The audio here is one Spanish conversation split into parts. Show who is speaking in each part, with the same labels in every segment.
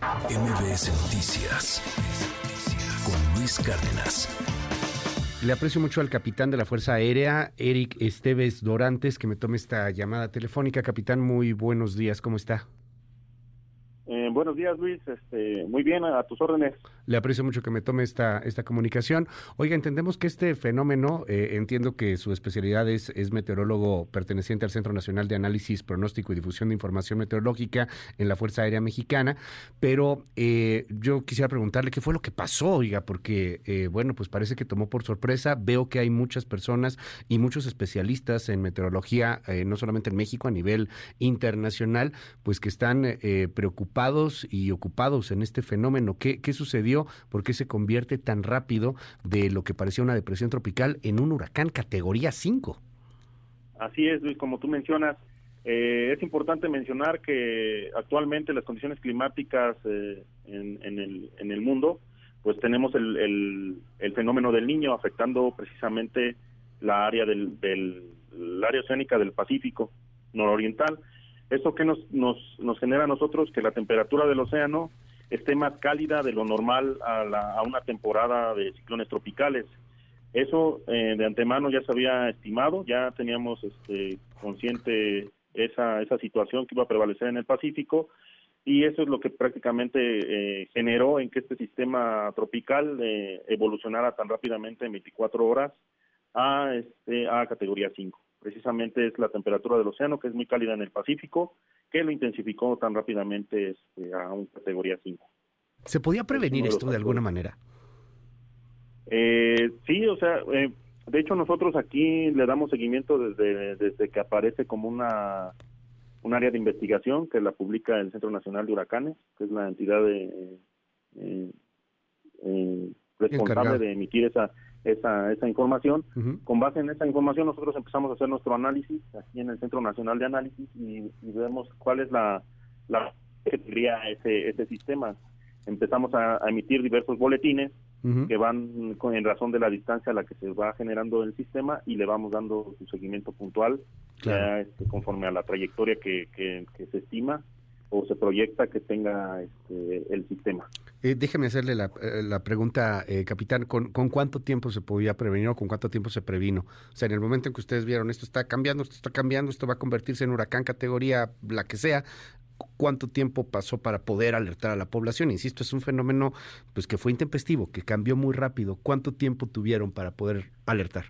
Speaker 1: MBS Noticias con Luis Cárdenas.
Speaker 2: Le aprecio mucho al capitán de la Fuerza Aérea, Eric Esteves Dorantes, que me tome esta llamada telefónica. Capitán, muy buenos días, ¿cómo está?
Speaker 3: Eh, buenos días, Luis. Este, muy bien, a tus órdenes.
Speaker 2: Le aprecio mucho que me tome esta, esta comunicación. Oiga, entendemos que este fenómeno, eh, entiendo que su especialidad es, meteorólogo perteneciente al Centro Nacional de Análisis, Pronóstico y Difusión de Información Meteorológica en la Fuerza Aérea Mexicana, pero eh, yo quisiera preguntarle qué fue lo que pasó, oiga, porque, eh, bueno, pues parece que tomó por sorpresa. Veo que hay muchas personas y muchos especialistas en meteorología, eh, no solamente en México, a nivel internacional, pues que están eh, y ocupados en este fenómeno. ¿Qué, qué sucedió? ¿Por qué se convierte tan rápido de lo que parecía una depresión tropical en un huracán categoría 5?
Speaker 3: Así es, Luis, como tú mencionas, eh, es importante mencionar que actualmente las condiciones climáticas eh, en, en, el, en el mundo, pues tenemos el, el, el, fenómeno del niño afectando precisamente la área del, del la área oceánica del Pacífico nororiental. ¿Eso que nos, nos, nos genera a nosotros? Que la temperatura del océano esté más cálida de lo normal a, la, a una temporada de ciclones tropicales. Eso eh, de antemano ya se había estimado, ya teníamos este, consciente esa, esa situación que iba a prevalecer en el Pacífico y eso es lo que prácticamente eh, generó en que este sistema tropical eh, evolucionara tan rápidamente en 24 horas a, este, a categoría 5. Precisamente es la temperatura del océano, que es muy cálida en el Pacífico, que lo intensificó tan rápidamente este, a una categoría 5.
Speaker 2: ¿Se podía prevenir esto de alguna manera?
Speaker 3: Eh, sí, o sea, eh, de hecho nosotros aquí le damos seguimiento desde, desde que aparece como una un área de investigación que la publica el Centro Nacional de Huracanes, que es la entidad de, eh, eh, responsable de emitir esa esa, esa información. Uh -huh. Con base en esa información nosotros empezamos a hacer nuestro análisis aquí en el Centro Nacional de Análisis y, y vemos cuál es la, la que tendría ese, ese sistema. Empezamos a, a emitir diversos boletines uh -huh. que van con, en razón de la distancia a la que se va generando el sistema y le vamos dando su seguimiento puntual claro. ya, este, conforme a la trayectoria que, que, que se estima o se proyecta que tenga este, el sistema.
Speaker 2: Eh, déjeme hacerle la, la pregunta, eh, capitán, ¿con, ¿con cuánto tiempo se podía prevenir o con cuánto tiempo se previno? O sea, en el momento en que ustedes vieron esto está cambiando, esto está cambiando, esto va a convertirse en huracán categoría, la que sea, ¿cuánto tiempo pasó para poder alertar a la población? Insisto, es un fenómeno pues que fue intempestivo, que cambió muy rápido. ¿Cuánto tiempo tuvieron para poder alertar?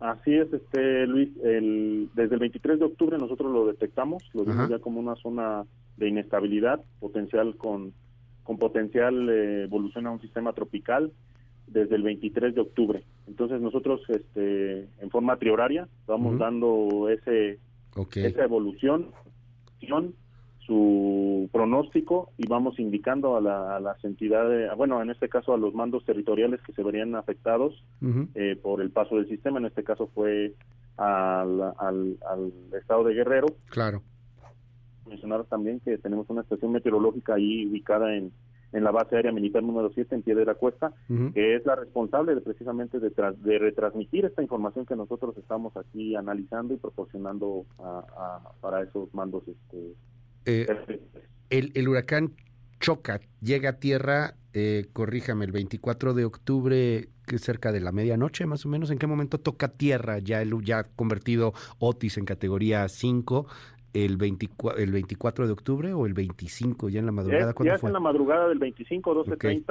Speaker 3: Así es, este Luis, el, desde el 23 de octubre nosotros lo detectamos, lo vimos ya como una zona de inestabilidad potencial con, con potencial eh, evolución a un sistema tropical desde el 23 de octubre. Entonces nosotros este en forma trioraria vamos uh -huh. dando ese okay. esa evolución su pronóstico y vamos indicando a, la, a, las entidades, bueno, en este caso a los mandos territoriales que se verían afectados uh -huh. eh, por el paso del sistema, en este caso fue al, al, al estado de Guerrero.
Speaker 2: Claro.
Speaker 3: Mencionar también que tenemos una estación meteorológica ahí ubicada en, en la base aérea militar número 7 en pie de la cuesta, uh -huh. que es la responsable de precisamente de, de, retransmitir esta información que nosotros estamos aquí analizando y proporcionando a, a, para esos mandos este,
Speaker 2: eh, el, el, huracán choca, llega a tierra, eh, corríjame, el 24 de octubre, que es cerca de la medianoche más o menos, ¿en qué momento toca tierra ya el ya convertido Otis en categoría 5? El 24, el 24 de octubre o el 25 ya en la madrugada?
Speaker 3: Ya, ya es en la madrugada del 25, 12.30 okay.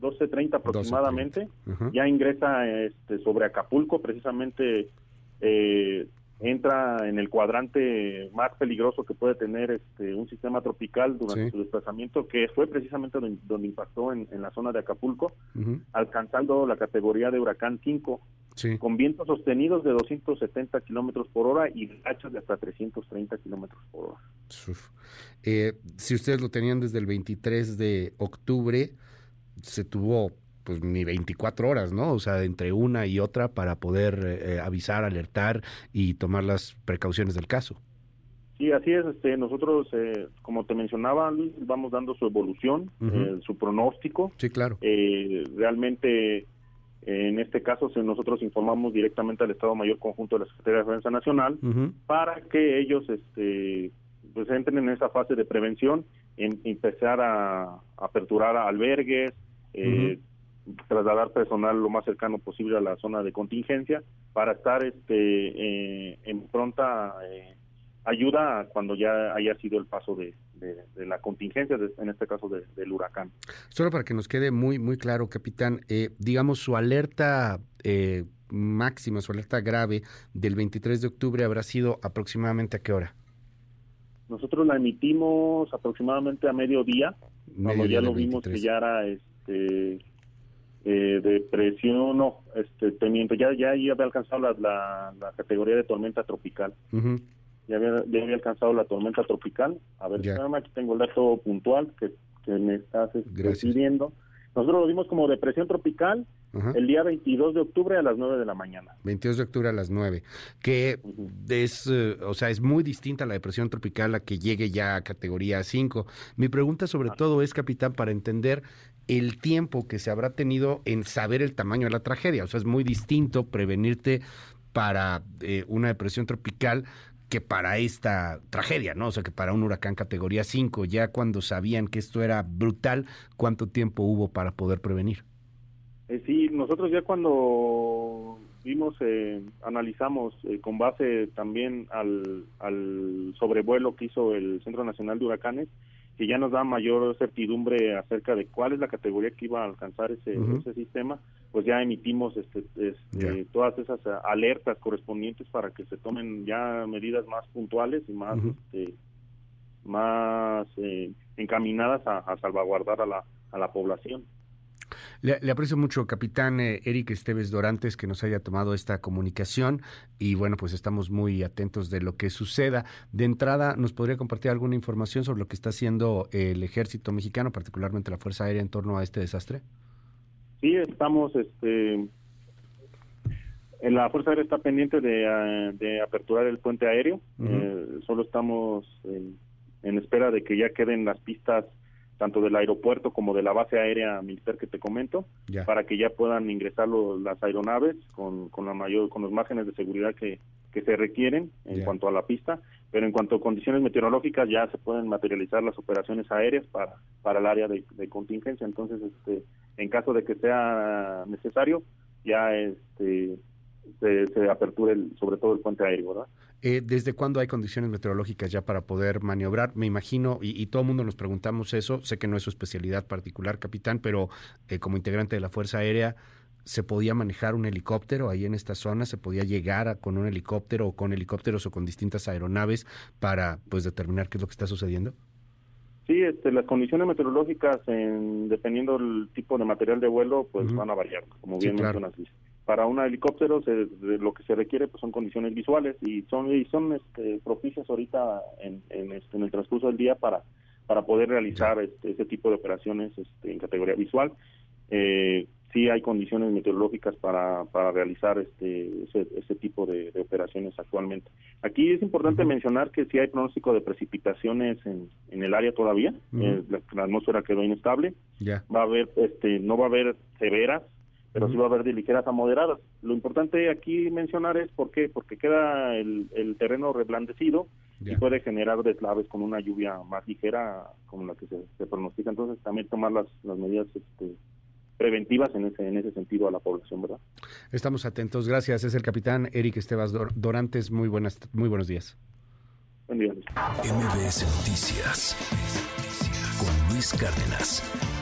Speaker 3: 12.30 aproximadamente, 12, uh -huh. ya ingresa este, sobre Acapulco, precisamente eh, entra en el cuadrante más peligroso que puede tener este un sistema tropical durante sí. su desplazamiento, que fue precisamente donde, donde impactó en, en, la zona de Acapulco, uh -huh. alcanzando la categoría de huracán 5, sí. con vientos sostenidos de 270 kilómetros por hora y rachas de hasta 330 kilómetros por hora.
Speaker 2: Eh, si ustedes lo tenían desde el 23 de octubre, se tuvo pues ni 24 horas, ¿no? O sea, entre una y otra para poder eh, avisar, alertar y tomar las precauciones del caso.
Speaker 3: Sí, así es. Este, nosotros, eh, como te mencionaba, Luis, vamos dando su evolución, uh -huh. eh, su pronóstico.
Speaker 2: Sí, claro.
Speaker 3: Eh, realmente, en este caso, nosotros informamos directamente al Estado Mayor Conjunto de la Secretaría de Defensa Nacional uh -huh. para que ellos, este, pues entren en esa fase de prevención em, empezar a, aperturar albergues, eh, trasladar personal lo más cercano posible a la zona de contingencia para estar este eh, en pronta eh, ayuda cuando ya haya sido el paso de, la contingencia, en este caso del huracán.
Speaker 2: Solo para que nos quede muy muy claro, capitán, eh, digamos su alerta eh, máxima, su alerta grave del 23 de octubre habrá sido aproximadamente a qué hora?
Speaker 3: Nosotros la emitimos aproximadamente a mediodía, cuando ya lo vimos que ya era este eh, de no, este, teniendo, ya, ya, había alcanzado la, la, categoría de tormenta tropical. ya, había, ya había alcanzado la tormenta tropical. A ver, aquí tengo el dato puntual que, que me estás este, pidiendo. Nosotros lo vimos como depresión tropical el día 22 de octubre a las 9 de la mañana.
Speaker 2: 22 de octubre a las 9, que es, eh, o sea, es muy distinta la depresión tropical a que llegue ya a categoría 5. Mi pregunta sobre ah. todo es, capitán, para entender el tiempo que se habrá tenido en saber el tamaño de la tragedia. O sea, es muy distinto prevenirte para eh, una depresión tropical que para esta tragedia, ¿no? O sea, que para un huracán categoría 5, ya cuando sabían que esto era brutal, ¿cuánto tiempo hubo para poder prevenir?
Speaker 3: Eh, sí, nosotros ya cuando vimos, eh, analizamos con base también al sobrevuelo que hizo el Centro Nacional de Huracanes, que ya nos da mayor certidumbre acerca de cuál es la categoría que iba a alcanzar ese, ese sistema, pues ya emitimos este, este todas esas alertas correspondientes para que se tomen ya medidas más puntuales y más este, más eh, encaminadas a, a salvaguardar a la, a la población.
Speaker 2: Le, aprecio mucho, capitán eh, Eric Esteves Dorantes, que nos haya tomado esta comunicación y bueno, pues estamos muy atentos de lo que suceda. De entrada, ¿nos podría compartir alguna información sobre lo que está haciendo el ejército mexicano, particularmente la Fuerza Aérea, en torno a este desastre?
Speaker 3: Sí, estamos, este, la Fuerza Aérea está pendiente de, ah, aperturar el puente aéreo. Eh, solo estamos en espera de que ya queden las pistas tanto del aeropuerto como de la base aérea militar que te comento, para que ya puedan ingresar las aeronaves con, con, la mayor, con los márgenes de seguridad que, que se requieren en cuanto a la pista, pero en cuanto a condiciones meteorológicas ya se pueden materializar las operaciones aéreas para, para el área de, de contingencia. Entonces, este, en caso de que sea necesario, ya este, se, se aperture sobre todo el puente aéreo, ¿verdad?
Speaker 2: Eh, ¿Desde cuándo hay condiciones meteorológicas ya para poder maniobrar? Me imagino, y, todo el mundo nos preguntamos eso, sé que no es su especialidad particular, capitán, pero eh, como integrante de la Fuerza Aérea, ¿se podía manejar un helicóptero ahí en esta zona? ¿Se podía llegar con un helicóptero o con helicópteros o con distintas aeronaves para pues determinar qué es lo que está sucediendo?
Speaker 3: Sí, este, las condiciones meteorológicas, en, dependiendo del tipo de material de vuelo, pues van a variar, como bien mencionas para un helicóptero lo que se requiere pues son condiciones visuales y son y son este, propicias ahorita en, en, este, en el transcurso del día para para poder realizar este, ese tipo de operaciones este, en categoría visual. Eh, sí hay condiciones meteorológicas para, para realizar este ese, tipo de, operaciones actualmente. Aquí es importante mencionar que sí hay pronóstico de precipitaciones en, en el área todavía. Eh, la, atmósfera quedó inestable. Va a haber este no va a haber severas pero sí va a haber de ligeras a moderadas. Lo importante aquí mencionar es por qué, porque queda el, terreno reblandecido y puede generar deslaves con una lluvia más ligera como la que se, pronostica. Entonces también tomar las, las medidas este, preventivas en ese, en ese sentido a la población, ¿verdad?
Speaker 2: Estamos atentos. Gracias. Es el capitán Eric Estebas Dorantes. Muy, buenas, muy buenos días.
Speaker 3: Buen día.
Speaker 1: MBS Noticias con Luis Cárdenas.